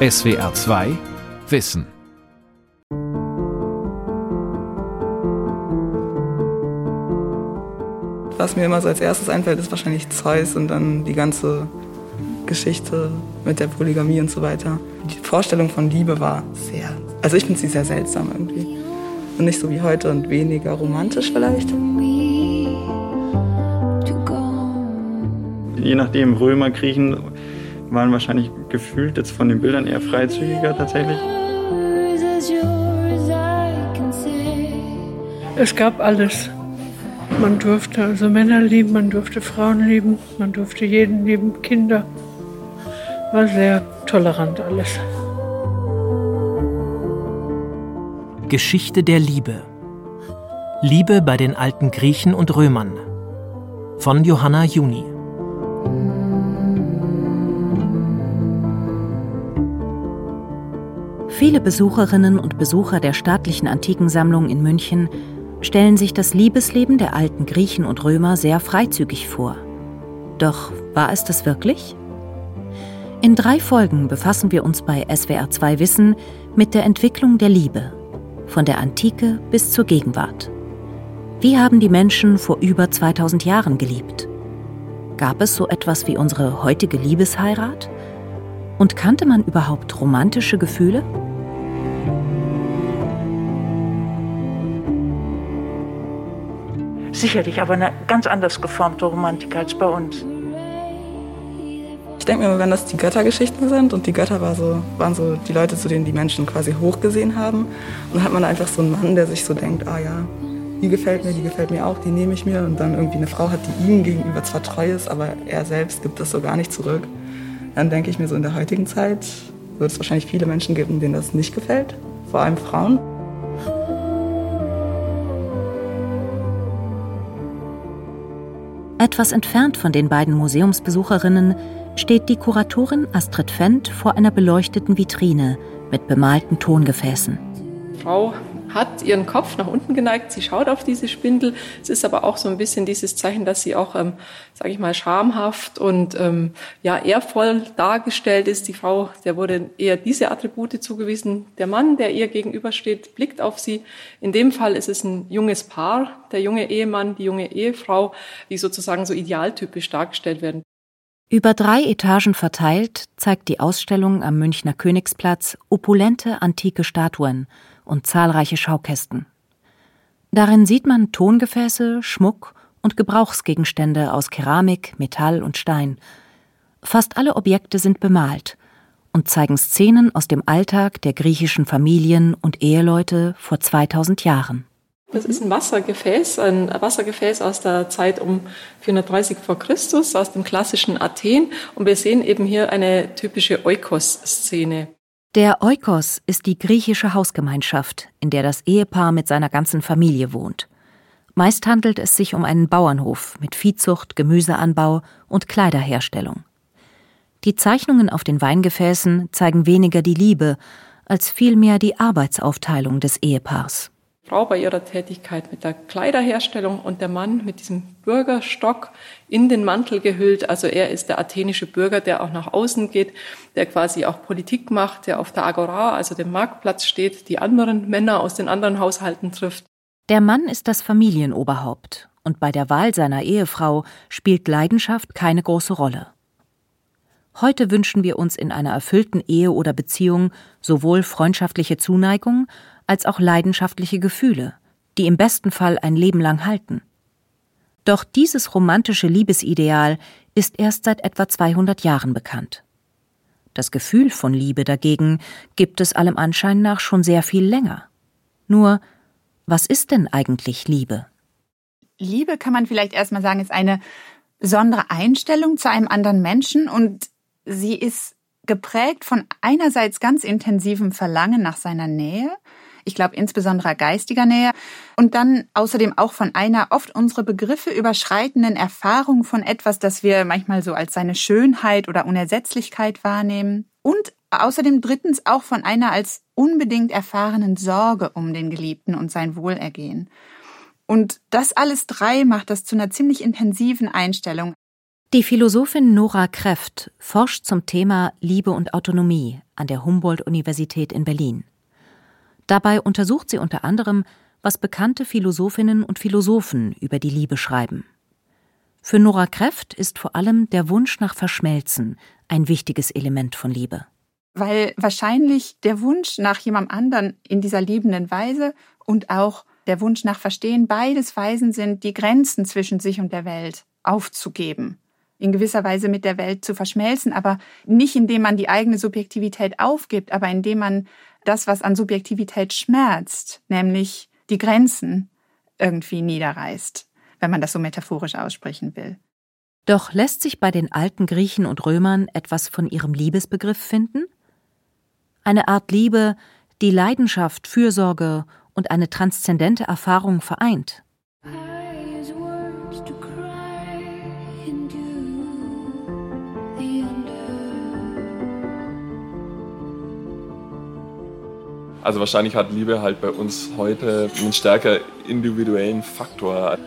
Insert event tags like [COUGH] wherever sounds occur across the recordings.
SWR 2 Wissen. Was mir immer so als erstes einfällt, ist wahrscheinlich Zeus und dann die ganze Geschichte mit der Polygamie und so weiter. Die Vorstellung von Liebe war sehr, also ich finde sie sehr seltsam irgendwie. Und nicht so wie heute und weniger romantisch vielleicht. Je nachdem, Römer, Griechen waren wahrscheinlich gefühlt jetzt von den Bildern eher freizügiger tatsächlich. Es gab alles. Man durfte also Männer lieben, man durfte Frauen lieben, man durfte jeden lieben, Kinder. War sehr tolerant alles. Geschichte der Liebe. Liebe bei den alten Griechen und Römern. Von Johanna Juni. Viele Besucherinnen und Besucher der staatlichen Antikensammlung in München stellen sich das Liebesleben der alten Griechen und Römer sehr freizügig vor. Doch war es das wirklich? In drei Folgen befassen wir uns bei SWR2 Wissen mit der Entwicklung der Liebe, von der Antike bis zur Gegenwart. Wie haben die Menschen vor über 2000 Jahren geliebt? Gab es so etwas wie unsere heutige Liebesheirat? Und kannte man überhaupt romantische Gefühle? Sicherlich, aber eine ganz anders geformte Romantik als bei uns. Ich denke mir wenn das die Göttergeschichten sind und die Götter war so, waren so die Leute, zu denen die Menschen quasi hochgesehen haben. Und dann hat man einfach so einen Mann, der sich so denkt, ah ja, die gefällt mir, die gefällt mir auch, die nehme ich mir. Und dann irgendwie eine Frau hat, die ihm gegenüber zwar treu ist, aber er selbst gibt das so gar nicht zurück. Dann denke ich mir so, in der heutigen Zeit wird es wahrscheinlich viele Menschen geben, denen das nicht gefällt, vor allem Frauen. Etwas entfernt von den beiden Museumsbesucherinnen steht die Kuratorin Astrid Fendt vor einer beleuchteten Vitrine mit bemalten Tongefäßen. Frau hat ihren Kopf nach unten geneigt, sie schaut auf diese Spindel. Es ist aber auch so ein bisschen dieses Zeichen, dass sie auch, ähm, sage ich mal, schamhaft und ähm, ja ehrvoll dargestellt ist. Die Frau, der wurde eher diese Attribute zugewiesen. Der Mann, der ihr gegenübersteht, blickt auf sie. In dem Fall ist es ein junges Paar, der junge Ehemann, die junge Ehefrau, die sozusagen so idealtypisch dargestellt werden. Über drei Etagen verteilt zeigt die Ausstellung am Münchner Königsplatz opulente antike Statuen und zahlreiche Schaukästen. Darin sieht man Tongefäße, Schmuck und Gebrauchsgegenstände aus Keramik, Metall und Stein. Fast alle Objekte sind bemalt und zeigen Szenen aus dem Alltag der griechischen Familien und Eheleute vor 2000 Jahren. Das ist ein Wassergefäß, ein Wassergefäß aus der Zeit um 430 vor Christus, aus dem klassischen Athen. Und wir sehen eben hier eine typische Oikos-Szene. Der Oikos ist die griechische Hausgemeinschaft, in der das Ehepaar mit seiner ganzen Familie wohnt. Meist handelt es sich um einen Bauernhof mit Viehzucht, Gemüseanbau und Kleiderherstellung. Die Zeichnungen auf den Weingefäßen zeigen weniger die Liebe als vielmehr die Arbeitsaufteilung des Ehepaars. Frau bei ihrer Tätigkeit mit der Kleiderherstellung und der Mann mit diesem Bürgerstock in den Mantel gehüllt. Also er ist der athenische Bürger, der auch nach außen geht, der quasi auch Politik macht, der auf der Agora, also dem Marktplatz steht, die anderen Männer aus den anderen Haushalten trifft. Der Mann ist das Familienoberhaupt und bei der Wahl seiner Ehefrau spielt Leidenschaft keine große Rolle. Heute wünschen wir uns in einer erfüllten Ehe oder Beziehung sowohl freundschaftliche Zuneigung als auch leidenschaftliche Gefühle, die im besten Fall ein Leben lang halten. Doch dieses romantische Liebesideal ist erst seit etwa 200 Jahren bekannt. Das Gefühl von Liebe dagegen gibt es allem Anschein nach schon sehr viel länger. Nur, was ist denn eigentlich Liebe? Liebe kann man vielleicht erstmal sagen, ist eine besondere Einstellung zu einem anderen Menschen und sie ist geprägt von einerseits ganz intensivem Verlangen nach seiner Nähe ich glaube insbesondere geistiger Nähe und dann außerdem auch von einer oft unsere Begriffe überschreitenden Erfahrung von etwas, das wir manchmal so als seine Schönheit oder Unersetzlichkeit wahrnehmen und außerdem drittens auch von einer als unbedingt erfahrenen Sorge um den Geliebten und sein Wohlergehen. Und das alles drei macht das zu einer ziemlich intensiven Einstellung. Die Philosophin Nora Kräft forscht zum Thema Liebe und Autonomie an der Humboldt-Universität in Berlin. Dabei untersucht sie unter anderem, was bekannte Philosophinnen und Philosophen über die Liebe schreiben. Für Nora Kräft ist vor allem der Wunsch nach Verschmelzen ein wichtiges Element von Liebe. Weil wahrscheinlich der Wunsch nach jemandem anderen in dieser liebenden Weise und auch der Wunsch nach Verstehen beides Weisen sind, die Grenzen zwischen sich und der Welt aufzugeben in gewisser Weise mit der Welt zu verschmelzen, aber nicht indem man die eigene Subjektivität aufgibt, aber indem man das, was an Subjektivität schmerzt, nämlich die Grenzen, irgendwie niederreißt, wenn man das so metaphorisch aussprechen will. Doch lässt sich bei den alten Griechen und Römern etwas von ihrem Liebesbegriff finden? Eine Art Liebe, die Leidenschaft, Fürsorge und eine transzendente Erfahrung vereint. Also wahrscheinlich hat Liebe halt bei uns heute einen stärker individuellen Faktor.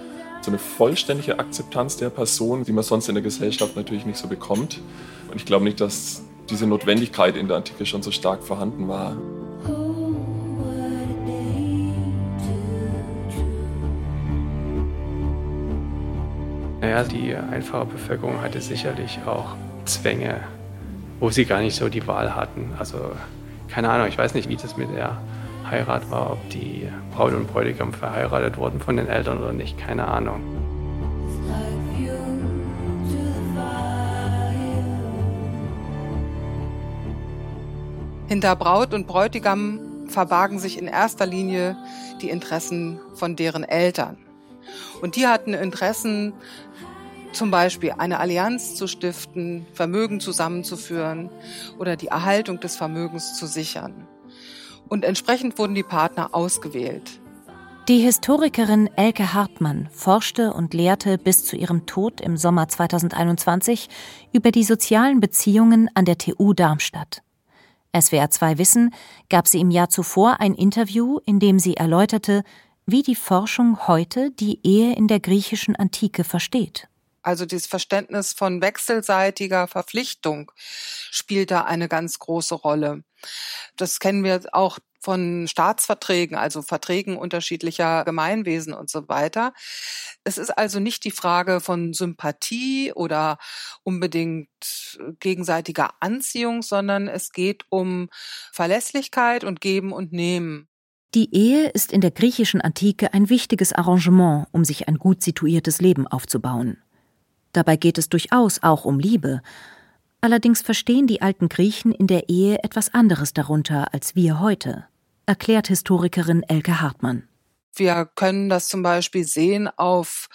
So eine vollständige Akzeptanz der Person, die man sonst in der Gesellschaft natürlich nicht so bekommt. Und ich glaube nicht, dass diese Notwendigkeit in der Antike schon so stark vorhanden war. Naja, die einfache Bevölkerung hatte sicherlich auch Zwänge, wo sie gar nicht so die Wahl hatten. Also keine Ahnung, ich weiß nicht, wie das mit der Heirat war, ob die Braut und Bräutigam verheiratet wurden von den Eltern oder nicht, keine Ahnung. Hinter Braut und Bräutigam verbargen sich in erster Linie die Interessen von deren Eltern. Und die hatten Interessen zum Beispiel eine Allianz zu stiften, Vermögen zusammenzuführen oder die Erhaltung des Vermögens zu sichern. Und entsprechend wurden die Partner ausgewählt. Die Historikerin Elke Hartmann forschte und lehrte bis zu ihrem Tod im Sommer 2021 über die sozialen Beziehungen an der TU Darmstadt. SWR 2 Wissen gab sie im Jahr zuvor ein Interview, in dem sie erläuterte, wie die Forschung heute die Ehe in der griechischen Antike versteht. Also dieses Verständnis von wechselseitiger Verpflichtung spielt da eine ganz große Rolle. Das kennen wir auch von Staatsverträgen, also Verträgen unterschiedlicher Gemeinwesen und so weiter. Es ist also nicht die Frage von Sympathie oder unbedingt gegenseitiger Anziehung, sondern es geht um Verlässlichkeit und Geben und Nehmen. Die Ehe ist in der griechischen Antike ein wichtiges Arrangement, um sich ein gut situiertes Leben aufzubauen. Dabei geht es durchaus auch um Liebe. Allerdings verstehen die alten Griechen in der Ehe etwas anderes darunter als wir heute, erklärt Historikerin Elke Hartmann. Wir können das zum Beispiel sehen auf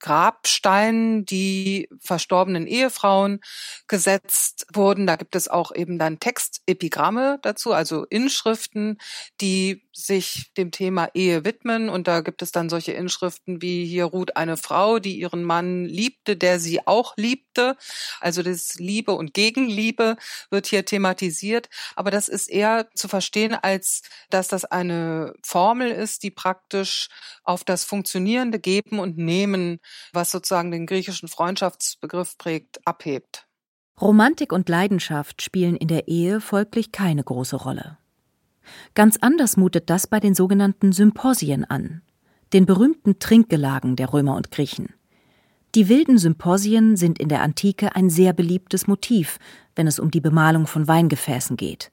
Grabsteinen, die verstorbenen Ehefrauen gesetzt wurden. Da gibt es auch eben dann Textepigramme dazu, also Inschriften, die sich dem Thema Ehe widmen. Und da gibt es dann solche Inschriften wie hier ruht eine Frau, die ihren Mann liebte, der sie auch liebte. Also das Liebe und Gegenliebe wird hier thematisiert. Aber das ist eher zu verstehen, als dass das eine Formel ist, die praktisch auf das funktionierende Geben und Nehmen was sozusagen den griechischen Freundschaftsbegriff prägt, abhebt. Romantik und Leidenschaft spielen in der Ehe folglich keine große Rolle. Ganz anders mutet das bei den sogenannten Symposien an, den berühmten Trinkgelagen der Römer und Griechen. Die wilden Symposien sind in der Antike ein sehr beliebtes Motiv, wenn es um die Bemalung von Weingefäßen geht.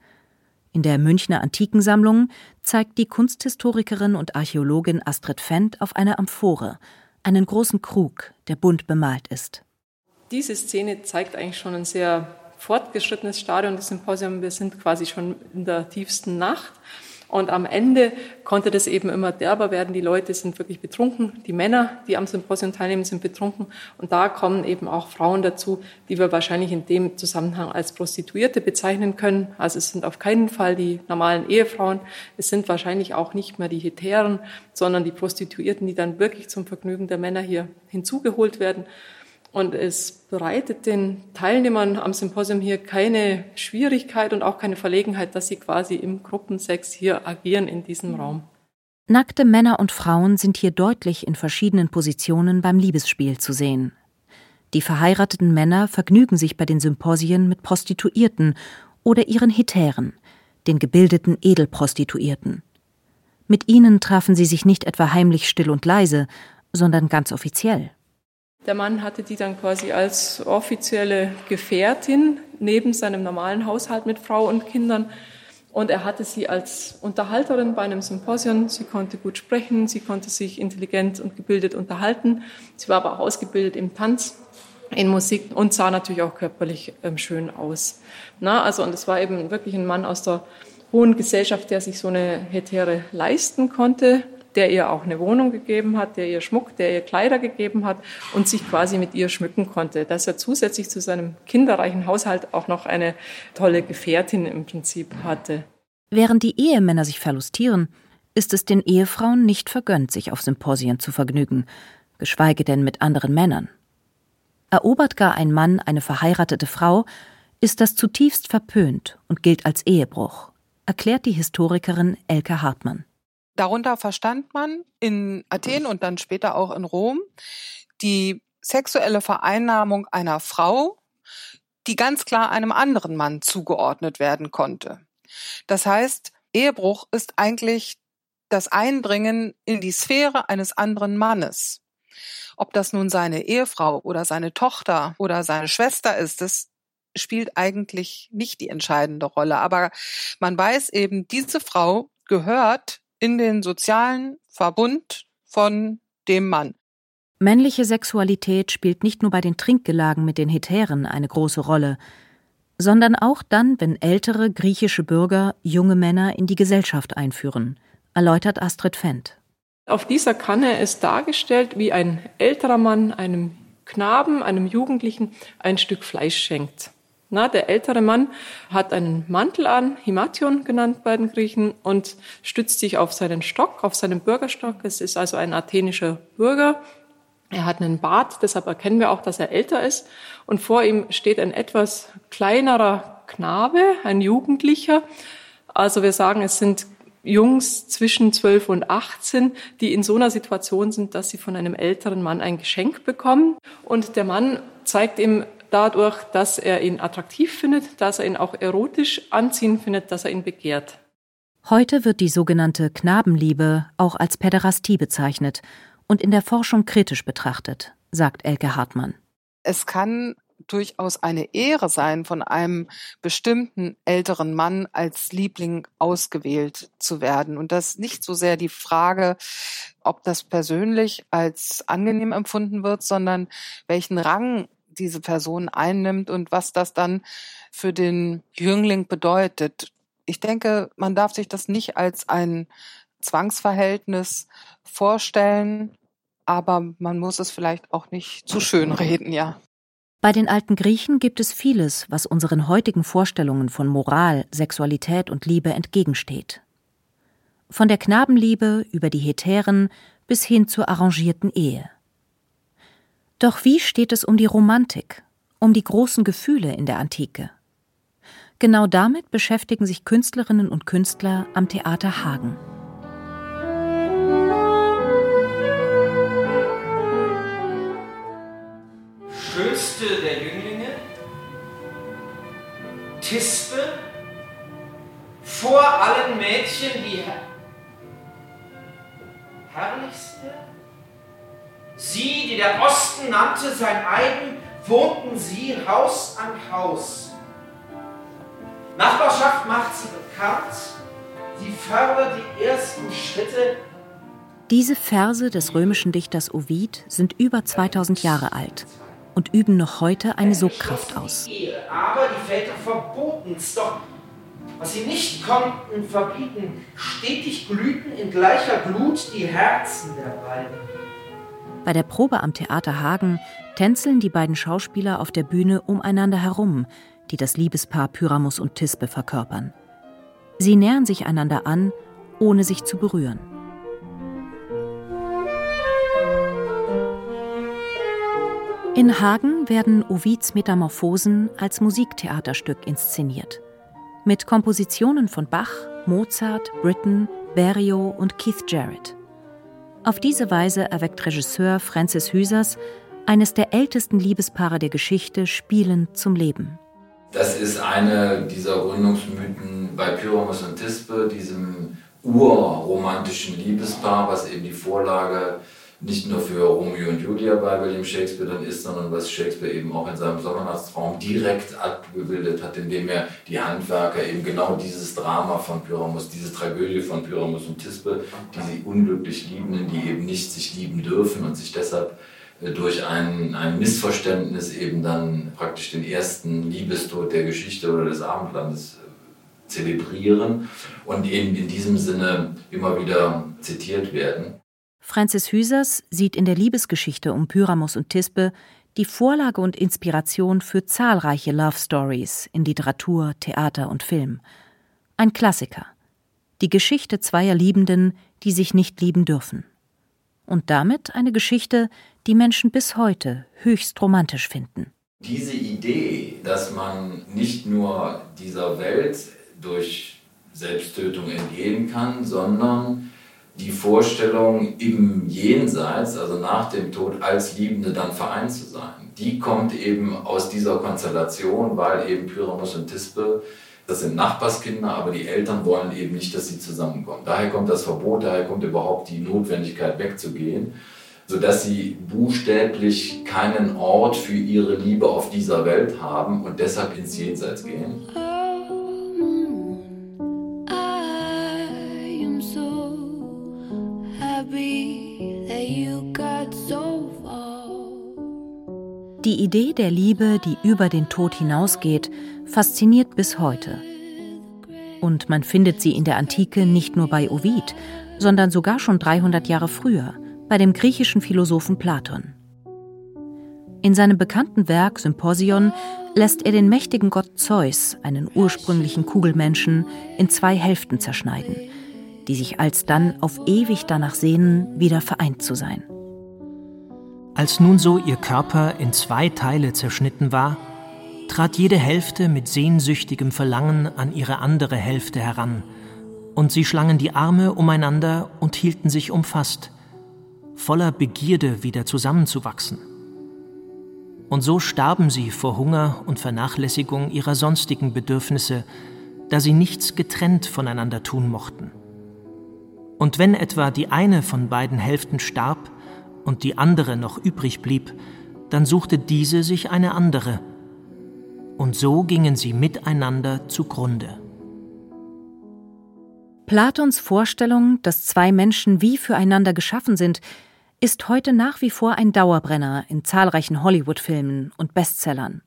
In der Münchner Antikensammlung zeigt die Kunsthistorikerin und Archäologin Astrid Fendt auf eine Amphore, einen großen Krug, der bunt bemalt ist. Diese Szene zeigt eigentlich schon ein sehr fortgeschrittenes Stadion des Symposiums. Wir sind quasi schon in der tiefsten Nacht. Und am Ende konnte das eben immer derber werden. Die Leute sind wirklich betrunken. Die Männer, die am Symposium teilnehmen, sind betrunken. Und da kommen eben auch Frauen dazu, die wir wahrscheinlich in dem Zusammenhang als Prostituierte bezeichnen können. Also es sind auf keinen Fall die normalen Ehefrauen. Es sind wahrscheinlich auch nicht mehr die Hetären, sondern die Prostituierten, die dann wirklich zum Vergnügen der Männer hier hinzugeholt werden. Und es bereitet den Teilnehmern am Symposium hier keine Schwierigkeit und auch keine Verlegenheit, dass sie quasi im Gruppensex hier agieren in diesem Raum. Nackte Männer und Frauen sind hier deutlich in verschiedenen Positionen beim Liebesspiel zu sehen. Die verheirateten Männer vergnügen sich bei den Symposien mit Prostituierten oder ihren Hetären, den gebildeten Edelprostituierten. Mit ihnen trafen sie sich nicht etwa heimlich still und leise, sondern ganz offiziell. Der Mann hatte die dann quasi als offizielle Gefährtin neben seinem normalen Haushalt mit Frau und Kindern. Und er hatte sie als Unterhalterin bei einem Symposium. Sie konnte gut sprechen, sie konnte sich intelligent und gebildet unterhalten. Sie war aber auch ausgebildet im Tanz, in Musik und sah natürlich auch körperlich ähm, schön aus. Na, also, und es war eben wirklich ein Mann aus der hohen Gesellschaft, der sich so eine Hetäre leisten konnte der ihr auch eine Wohnung gegeben hat, der ihr Schmuck, der ihr Kleider gegeben hat und sich quasi mit ihr schmücken konnte. Dass er zusätzlich zu seinem kinderreichen Haushalt auch noch eine tolle Gefährtin im Prinzip hatte. Während die Ehemänner sich verlustieren, ist es den Ehefrauen nicht vergönnt, sich auf Symposien zu vergnügen, geschweige denn mit anderen Männern. Erobert gar ein Mann eine verheiratete Frau, ist das zutiefst verpönt und gilt als Ehebruch, erklärt die Historikerin Elke Hartmann. Darunter verstand man in Athen und dann später auch in Rom die sexuelle Vereinnahmung einer Frau, die ganz klar einem anderen Mann zugeordnet werden konnte. Das heißt, Ehebruch ist eigentlich das Eindringen in die Sphäre eines anderen Mannes. Ob das nun seine Ehefrau oder seine Tochter oder seine Schwester ist, das spielt eigentlich nicht die entscheidende Rolle. Aber man weiß eben, diese Frau gehört in den sozialen Verbund von dem Mann. Männliche Sexualität spielt nicht nur bei den Trinkgelagen mit den Hetären eine große Rolle, sondern auch dann, wenn ältere griechische Bürger junge Männer in die Gesellschaft einführen, erläutert Astrid Fendt. Auf dieser Kanne ist dargestellt, wie ein älterer Mann einem Knaben, einem Jugendlichen ein Stück Fleisch schenkt. Na, der ältere Mann hat einen Mantel an, Himation genannt bei den Griechen, und stützt sich auf seinen Stock, auf seinen Bürgerstock. Es ist also ein athenischer Bürger. Er hat einen Bart, deshalb erkennen wir auch, dass er älter ist. Und vor ihm steht ein etwas kleinerer Knabe, ein Jugendlicher. Also wir sagen, es sind Jungs zwischen 12 und 18, die in so einer Situation sind, dass sie von einem älteren Mann ein Geschenk bekommen. Und der Mann zeigt ihm dadurch, dass er ihn attraktiv findet, dass er ihn auch erotisch anziehen findet, dass er ihn begehrt. Heute wird die sogenannte Knabenliebe auch als Päderastie bezeichnet und in der Forschung kritisch betrachtet, sagt Elke Hartmann. Es kann durchaus eine Ehre sein, von einem bestimmten älteren Mann als Liebling ausgewählt zu werden. Und das nicht so sehr die Frage, ob das persönlich als angenehm empfunden wird, sondern welchen Rang diese Person einnimmt und was das dann für den Jüngling bedeutet. Ich denke, man darf sich das nicht als ein Zwangsverhältnis vorstellen, aber man muss es vielleicht auch nicht zu schön reden, ja. Bei den alten Griechen gibt es vieles, was unseren heutigen Vorstellungen von Moral, Sexualität und Liebe entgegensteht. Von der Knabenliebe über die Hetären bis hin zur arrangierten Ehe. Doch wie steht es um die Romantik, um die großen Gefühle in der Antike? Genau damit beschäftigen sich Künstlerinnen und Künstler am Theater Hagen. Schönste der Jünglinge, Tispe, vor allen Mädchen die herrlichste, Sie, die der Osten nannte sein eigen, wohnten sie Haus an Haus. Nachbarschaft macht sie bekannt, sie fördert die ersten Schritte. Diese Verse des römischen Dichters Ovid sind über 2000 Jahre alt und üben noch heute eine Sogkraft aus. Aber die Väter verboten es doch. Was sie nicht konnten verbieten, stetig glühten in gleicher Glut die Herzen der beiden. Bei der Probe am Theater Hagen tänzeln die beiden Schauspieler auf der Bühne umeinander herum, die das Liebespaar Pyramus und Tispe verkörpern. Sie nähern sich einander an, ohne sich zu berühren. In Hagen werden Ovids Metamorphosen als Musiktheaterstück inszeniert. Mit Kompositionen von Bach, Mozart, Britten, Berio und Keith Jarrett. Auf diese Weise erweckt Regisseur Francis Hüsers Eines der ältesten Liebespaare der Geschichte spielen zum Leben. Das ist eine dieser Gründungsmythen bei Pyramus und Thisbe, diesem urromantischen Liebespaar, was eben die Vorlage nicht nur für Romeo und Julia bei William Shakespeare dann ist, sondern was Shakespeare eben auch in seinem Sommernachtstraum direkt abgebildet hat, indem er die Handwerker eben genau dieses Drama von Pyramus, diese Tragödie von Pyramus und Thisbe, die sie unglücklich Liebenden, die eben nicht sich lieben dürfen und sich deshalb äh, durch ein, ein Missverständnis eben dann praktisch den ersten Liebestod der Geschichte oder des Abendlandes äh, zelebrieren und eben in diesem Sinne immer wieder zitiert werden. Francis Hüsers sieht in der Liebesgeschichte um Pyramus und Thisbe die Vorlage und Inspiration für zahlreiche Love Stories in Literatur, Theater und Film. Ein Klassiker. Die Geschichte zweier Liebenden, die sich nicht lieben dürfen. Und damit eine Geschichte, die Menschen bis heute höchst romantisch finden. Diese Idee, dass man nicht nur dieser Welt durch Selbsttötung entgehen kann, sondern die Vorstellung im Jenseits, also nach dem Tod, als Liebende dann vereint zu sein. Die kommt eben aus dieser Konstellation, weil eben Pyramus und Thisbe, das sind Nachbarskinder, aber die Eltern wollen eben nicht, dass sie zusammenkommen. Daher kommt das Verbot, daher kommt überhaupt die Notwendigkeit wegzugehen, sodass sie buchstäblich keinen Ort für ihre Liebe auf dieser Welt haben und deshalb ins Jenseits gehen. Die Idee der Liebe, die über den Tod hinausgeht, fasziniert bis heute. Und man findet sie in der Antike nicht nur bei Ovid, sondern sogar schon 300 Jahre früher, bei dem griechischen Philosophen Platon. In seinem bekannten Werk Symposion lässt er den mächtigen Gott Zeus, einen ursprünglichen Kugelmenschen, in zwei Hälften zerschneiden, die sich alsdann auf ewig danach sehnen, wieder vereint zu sein. Als nun so ihr Körper in zwei Teile zerschnitten war, trat jede Hälfte mit sehnsüchtigem Verlangen an ihre andere Hälfte heran, und sie schlangen die Arme umeinander und hielten sich umfasst, voller Begierde wieder zusammenzuwachsen. Und so starben sie vor Hunger und Vernachlässigung ihrer sonstigen Bedürfnisse, da sie nichts getrennt voneinander tun mochten. Und wenn etwa die eine von beiden Hälften starb, und die andere noch übrig blieb, dann suchte diese sich eine andere, und so gingen sie miteinander zugrunde. Platons Vorstellung, dass zwei Menschen wie füreinander geschaffen sind, ist heute nach wie vor ein Dauerbrenner in zahlreichen Hollywood-Filmen und Bestsellern.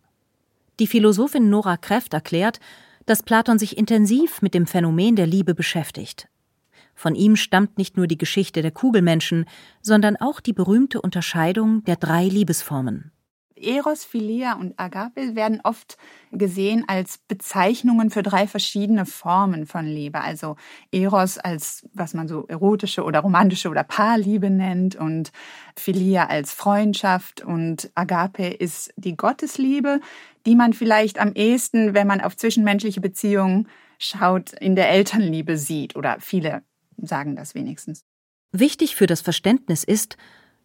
Die Philosophin Nora Kräft erklärt, dass Platon sich intensiv mit dem Phänomen der Liebe beschäftigt. Von ihm stammt nicht nur die Geschichte der Kugelmenschen, sondern auch die berühmte Unterscheidung der drei Liebesformen. Eros, Philia und Agape werden oft gesehen als Bezeichnungen für drei verschiedene Formen von Liebe. Also Eros als, was man so erotische oder romantische oder Paarliebe nennt und Philia als Freundschaft und Agape ist die Gottesliebe, die man vielleicht am ehesten, wenn man auf zwischenmenschliche Beziehungen schaut, in der Elternliebe sieht oder viele sagen das wenigstens. Wichtig für das Verständnis ist,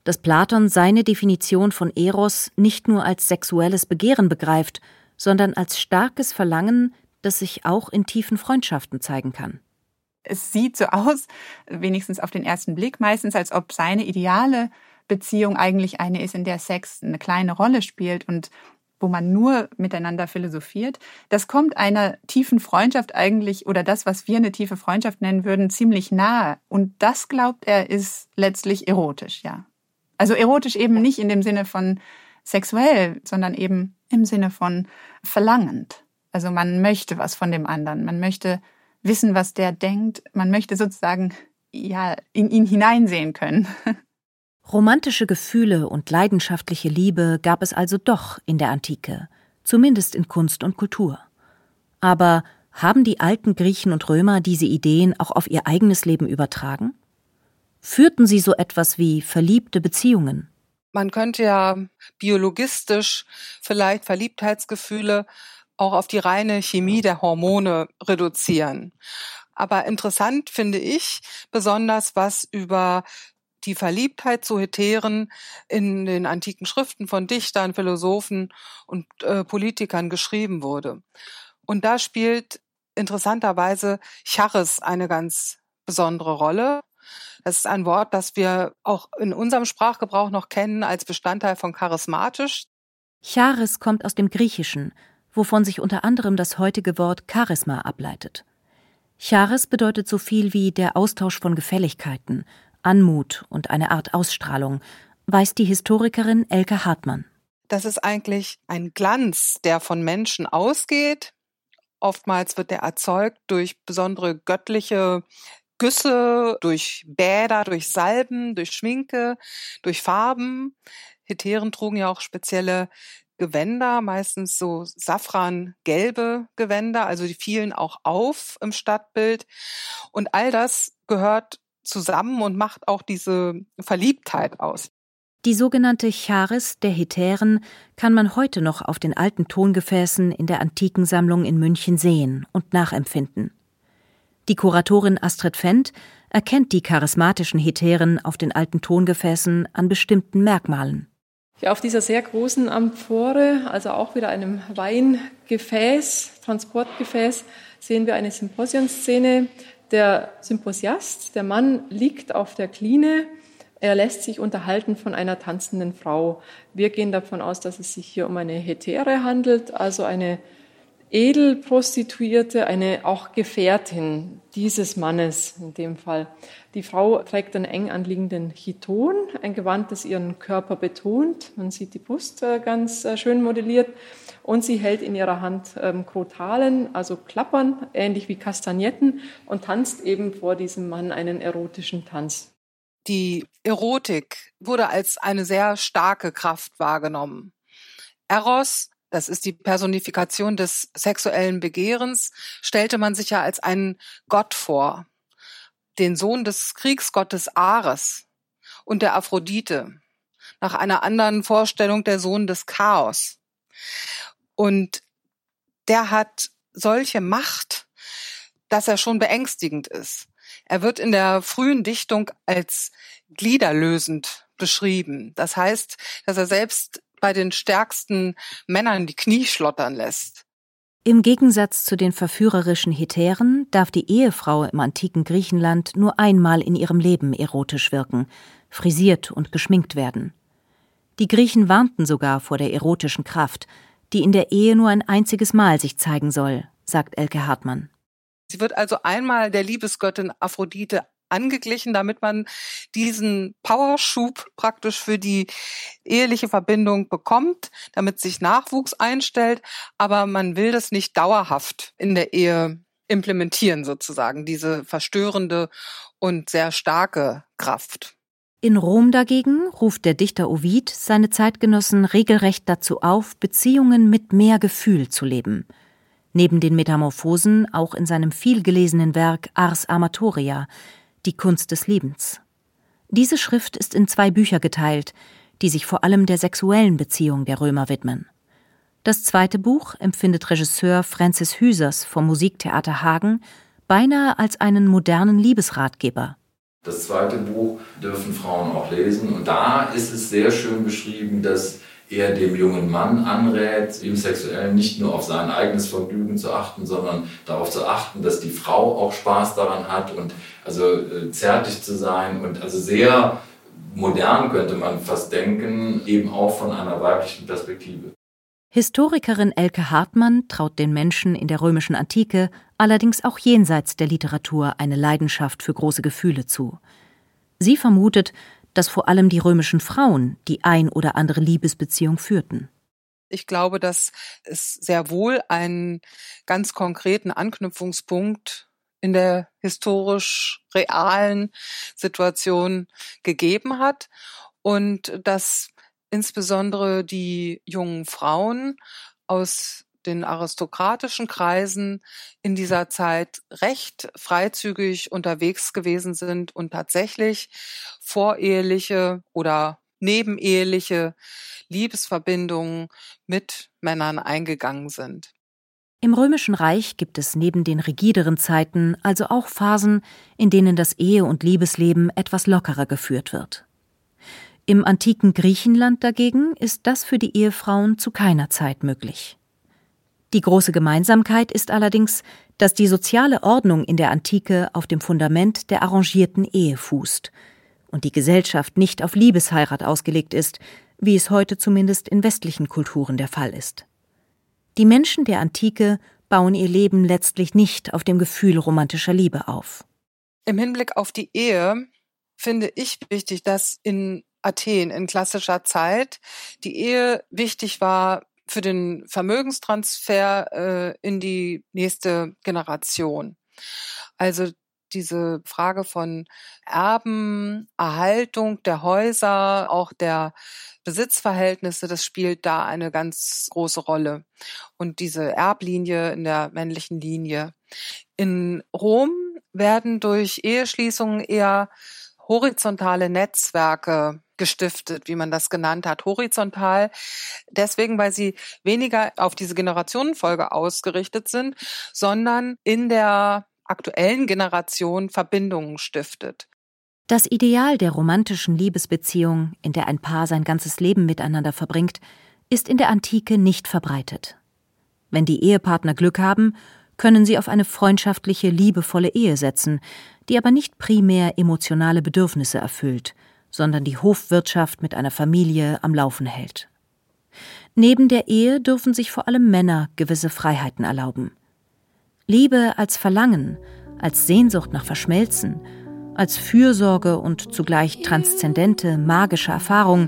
dass Platon seine Definition von Eros nicht nur als sexuelles Begehren begreift, sondern als starkes Verlangen, das sich auch in tiefen Freundschaften zeigen kann. Es sieht so aus, wenigstens auf den ersten Blick, meistens als ob seine ideale Beziehung eigentlich eine ist, in der Sex eine kleine Rolle spielt und wo man nur miteinander philosophiert. Das kommt einer tiefen Freundschaft eigentlich oder das, was wir eine tiefe Freundschaft nennen würden, ziemlich nahe. Und das glaubt er ist letztlich erotisch, ja. Also erotisch eben nicht in dem Sinne von sexuell, sondern eben im Sinne von verlangend. Also man möchte was von dem anderen, man möchte wissen, was der denkt, man möchte sozusagen ja in ihn hineinsehen können. [LAUGHS] Romantische Gefühle und leidenschaftliche Liebe gab es also doch in der Antike, zumindest in Kunst und Kultur. Aber haben die alten Griechen und Römer diese Ideen auch auf ihr eigenes Leben übertragen? Führten sie so etwas wie verliebte Beziehungen? Man könnte ja biologistisch vielleicht Verliebtheitsgefühle auch auf die reine Chemie der Hormone reduzieren. Aber interessant finde ich besonders, was über die Verliebtheit zu Heteren in den antiken Schriften von Dichtern, Philosophen und äh, Politikern geschrieben wurde. Und da spielt interessanterweise Charis eine ganz besondere Rolle. Das ist ein Wort, das wir auch in unserem Sprachgebrauch noch kennen als Bestandteil von charismatisch. Charis kommt aus dem Griechischen, wovon sich unter anderem das heutige Wort Charisma ableitet. Charis bedeutet so viel wie der Austausch von Gefälligkeiten, Anmut und eine Art Ausstrahlung, weiß die Historikerin Elke Hartmann. Das ist eigentlich ein Glanz, der von Menschen ausgeht. Oftmals wird der erzeugt durch besondere göttliche Güsse, durch Bäder, durch Salben, durch Schminke, durch Farben. Heteren trugen ja auch spezielle Gewänder, meistens so safrangelbe Gewänder, also die fielen auch auf im Stadtbild. Und all das gehört zusammen und macht auch diese Verliebtheit aus. Die sogenannte Charis der Hetären kann man heute noch auf den alten Tongefäßen in der Antikensammlung in München sehen und nachempfinden. Die Kuratorin Astrid Fendt erkennt die charismatischen Hetären auf den alten Tongefäßen an bestimmten Merkmalen. Ja, auf dieser sehr großen Amphore, also auch wieder einem Weingefäß, Transportgefäß, sehen wir eine Symposionszene. Der Symposiast, der Mann, liegt auf der Kline. Er lässt sich unterhalten von einer tanzenden Frau. Wir gehen davon aus, dass es sich hier um eine Hetäre handelt, also eine Edelprostituierte, eine auch Gefährtin dieses Mannes in dem Fall. Die Frau trägt einen eng anliegenden Chiton, ein Gewand, das ihren Körper betont. Man sieht die Brust äh, ganz äh, schön modelliert. Und sie hält in ihrer Hand ähm, Krotalen, also Klappern, ähnlich wie Kastagnetten, und tanzt eben vor diesem Mann einen erotischen Tanz. Die Erotik wurde als eine sehr starke Kraft wahrgenommen. Eros das ist die Personifikation des sexuellen Begehrens, stellte man sich ja als einen Gott vor, den Sohn des Kriegsgottes Ares und der Aphrodite, nach einer anderen Vorstellung der Sohn des Chaos. Und der hat solche Macht, dass er schon beängstigend ist. Er wird in der frühen Dichtung als gliederlösend beschrieben. Das heißt, dass er selbst bei den stärksten Männern die Knie schlottern lässt. Im Gegensatz zu den verführerischen Hetären darf die Ehefrau im antiken Griechenland nur einmal in ihrem Leben erotisch wirken, frisiert und geschminkt werden. Die Griechen warnten sogar vor der erotischen Kraft, die in der Ehe nur ein einziges Mal sich zeigen soll, sagt Elke Hartmann. Sie wird also einmal der Liebesgöttin Aphrodite angeglichen, damit man diesen Powerschub praktisch für die eheliche Verbindung bekommt, damit sich Nachwuchs einstellt, aber man will das nicht dauerhaft in der Ehe implementieren sozusagen, diese verstörende und sehr starke Kraft. In Rom dagegen ruft der Dichter Ovid seine Zeitgenossen regelrecht dazu auf, Beziehungen mit mehr Gefühl zu leben. Neben den Metamorphosen auch in seinem vielgelesenen Werk Ars Amatoria, die Kunst des Liebens. Diese Schrift ist in zwei Bücher geteilt, die sich vor allem der sexuellen Beziehung der Römer widmen. Das zweite Buch empfindet Regisseur Francis Hüsers vom Musiktheater Hagen beinahe als einen modernen Liebesratgeber. Das zweite Buch dürfen Frauen auch lesen und da ist es sehr schön beschrieben, dass er dem jungen Mann anrät, im Sexuellen nicht nur auf sein eigenes Vergnügen zu achten, sondern darauf zu achten, dass die Frau auch Spaß daran hat und also äh, zärtlich zu sein und also sehr modern könnte man fast denken, eben auch von einer weiblichen Perspektive. Historikerin Elke Hartmann traut den Menschen in der römischen Antike allerdings auch jenseits der Literatur eine Leidenschaft für große Gefühle zu. Sie vermutet, dass vor allem die römischen Frauen die ein oder andere Liebesbeziehung führten. Ich glaube, dass es sehr wohl einen ganz konkreten Anknüpfungspunkt in der historisch realen Situation gegeben hat und dass insbesondere die jungen Frauen aus den aristokratischen Kreisen in dieser Zeit recht freizügig unterwegs gewesen sind und tatsächlich voreheliche oder nebeneheliche Liebesverbindungen mit Männern eingegangen sind. Im Römischen Reich gibt es neben den rigideren Zeiten also auch Phasen, in denen das Ehe- und Liebesleben etwas lockerer geführt wird. Im antiken Griechenland dagegen ist das für die Ehefrauen zu keiner Zeit möglich. Die große Gemeinsamkeit ist allerdings, dass die soziale Ordnung in der Antike auf dem Fundament der arrangierten Ehe fußt und die Gesellschaft nicht auf Liebesheirat ausgelegt ist, wie es heute zumindest in westlichen Kulturen der Fall ist. Die Menschen der Antike bauen ihr Leben letztlich nicht auf dem Gefühl romantischer Liebe auf. Im Hinblick auf die Ehe finde ich wichtig, dass in Athen in klassischer Zeit die Ehe wichtig war für den Vermögenstransfer äh, in die nächste Generation. Also diese Frage von Erben, Erhaltung der Häuser, auch der Besitzverhältnisse, das spielt da eine ganz große Rolle. Und diese Erblinie in der männlichen Linie. In Rom werden durch Eheschließungen eher horizontale Netzwerke gestiftet, wie man das genannt hat, horizontal. Deswegen, weil sie weniger auf diese Generationenfolge ausgerichtet sind, sondern in der aktuellen Generation Verbindungen stiftet. Das Ideal der romantischen Liebesbeziehung, in der ein Paar sein ganzes Leben miteinander verbringt, ist in der Antike nicht verbreitet. Wenn die Ehepartner Glück haben, können sie auf eine freundschaftliche, liebevolle Ehe setzen, die aber nicht primär emotionale Bedürfnisse erfüllt, sondern die Hofwirtschaft mit einer Familie am Laufen hält. Neben der Ehe dürfen sich vor allem Männer gewisse Freiheiten erlauben. Liebe als Verlangen, als Sehnsucht nach Verschmelzen, als Fürsorge und zugleich transzendente, magische Erfahrung,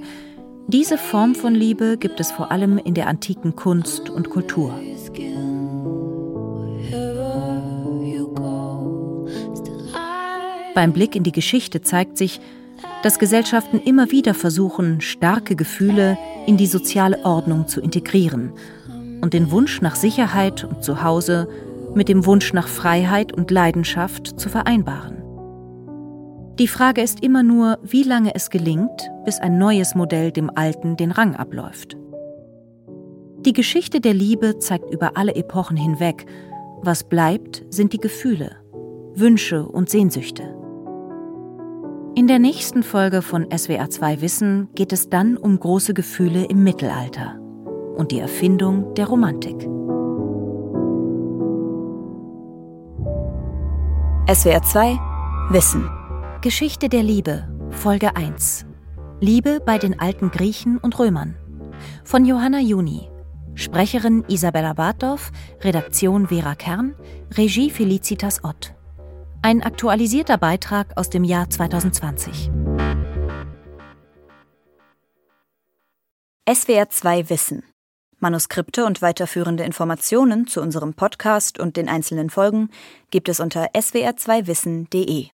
diese Form von Liebe gibt es vor allem in der antiken Kunst und Kultur. Beim Blick in die Geschichte zeigt sich, dass Gesellschaften immer wieder versuchen, starke Gefühle in die soziale Ordnung zu integrieren und den Wunsch nach Sicherheit und Zuhause mit dem Wunsch nach Freiheit und Leidenschaft zu vereinbaren. Die Frage ist immer nur, wie lange es gelingt, bis ein neues Modell dem alten den Rang abläuft. Die Geschichte der Liebe zeigt über alle Epochen hinweg, was bleibt, sind die Gefühle, Wünsche und Sehnsüchte. In der nächsten Folge von SWR2 Wissen geht es dann um große Gefühle im Mittelalter und die Erfindung der Romantik. SWR2 Wissen Geschichte der Liebe, Folge 1. Liebe bei den alten Griechen und Römern. Von Johanna Juni. Sprecherin Isabella Bartdorf, Redaktion Vera Kern, Regie Felicitas Ott. Ein aktualisierter Beitrag aus dem Jahr 2020. SWR2 Wissen. Manuskripte und weiterführende Informationen zu unserem Podcast und den einzelnen Folgen gibt es unter swr2wissen.de.